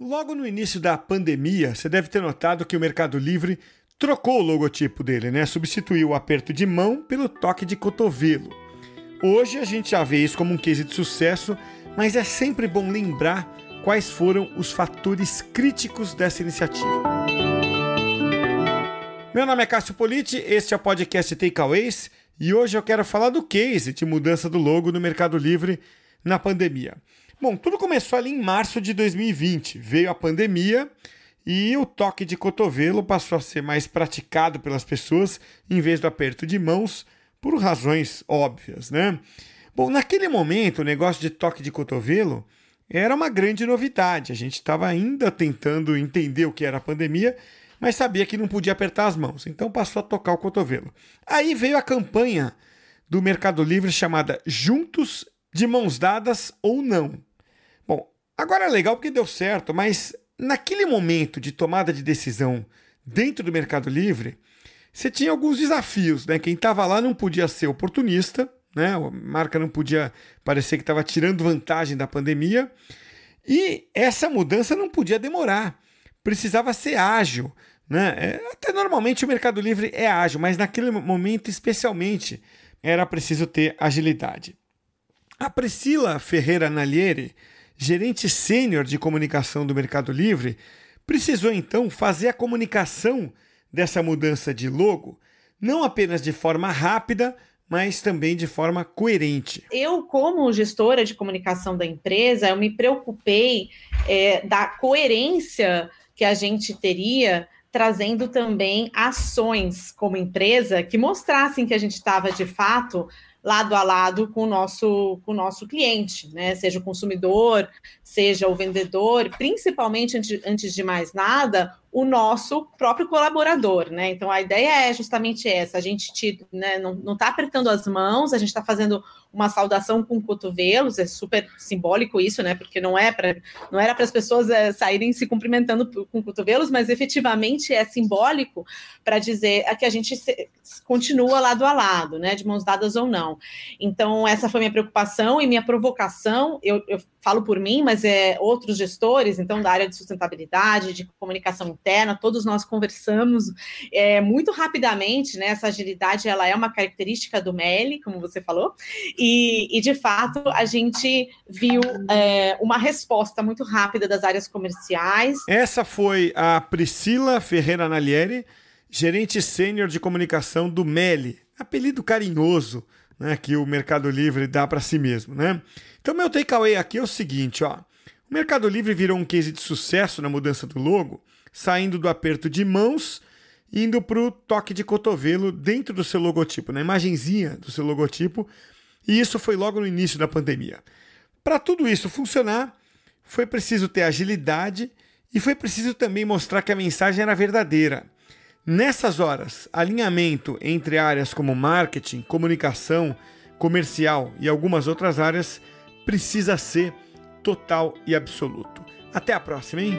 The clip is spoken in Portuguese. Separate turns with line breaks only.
Logo no início da pandemia, você deve ter notado que o Mercado Livre trocou o logotipo dele, né? Substituiu o aperto de mão pelo toque de cotovelo. Hoje a gente já vê isso como um case de sucesso, mas é sempre bom lembrar quais foram os fatores críticos dessa iniciativa. Meu nome é Cássio Politi, este é o podcast Takeaways e hoje eu quero falar do case de mudança do logo no Mercado Livre na pandemia. Bom, tudo começou ali em março de 2020. Veio a pandemia e o toque de cotovelo passou a ser mais praticado pelas pessoas em vez do aperto de mãos, por razões óbvias, né? Bom, naquele momento, o negócio de toque de cotovelo era uma grande novidade. A gente estava ainda tentando entender o que era a pandemia, mas sabia que não podia apertar as mãos, então passou a tocar o cotovelo. Aí veio a campanha do Mercado Livre chamada Juntos de Mãos Dadas ou Não. Agora é legal porque deu certo, mas naquele momento de tomada de decisão dentro do Mercado Livre, você tinha alguns desafios, né? Quem estava lá não podia ser oportunista, né? A marca não podia parecer que estava tirando vantagem da pandemia. E essa mudança não podia demorar, precisava ser ágil. Né? É, até normalmente o Mercado Livre é ágil, mas naquele momento especialmente era preciso ter agilidade. A Priscila Ferreira Nalieri gerente sênior de comunicação do Mercado Livre, precisou então fazer a comunicação dessa mudança de logo, não apenas de forma rápida, mas também de forma coerente.
Eu, como gestora de comunicação da empresa, eu me preocupei é, da coerência que a gente teria trazendo também ações como empresa que mostrassem que a gente estava de fato lado a lado com o nosso, com o nosso cliente, né? Seja o consumidor, seja o vendedor, principalmente antes, antes de mais nada, o nosso próprio colaborador, né? Então a ideia é justamente essa: a gente te, né, não está apertando as mãos, a gente está fazendo uma saudação com cotovelos, é super simbólico isso, né? Porque não é para não era para as pessoas é, saírem se cumprimentando com cotovelos, mas efetivamente é simbólico para dizer que a gente se, continua lado a lado, né? De mãos dadas ou não. Então essa foi minha preocupação e minha provocação. Eu, eu falo por mim, mas é outros gestores, então da área de sustentabilidade, de comunicação interna, todos nós conversamos é, muito rapidamente, né? Essa agilidade ela é uma característica do MELI, como você falou, e, e de fato a gente viu é, uma resposta muito rápida das áreas comerciais.
Essa foi a Priscila Ferreira Nalieri, gerente sênior de comunicação do MELI, apelido carinhoso né, que o Mercado Livre dá para si mesmo, né? Então meu takeaway aqui é o seguinte, ó. O Mercado Livre virou um case de sucesso na mudança do logo, saindo do aperto de mãos indo para o toque de cotovelo dentro do seu logotipo, na imagenzinha do seu logotipo, e isso foi logo no início da pandemia. Para tudo isso funcionar, foi preciso ter agilidade e foi preciso também mostrar que a mensagem era verdadeira. Nessas horas, alinhamento entre áreas como marketing, comunicação, comercial e algumas outras áreas precisa ser total e absoluto. Até a próxima, hein?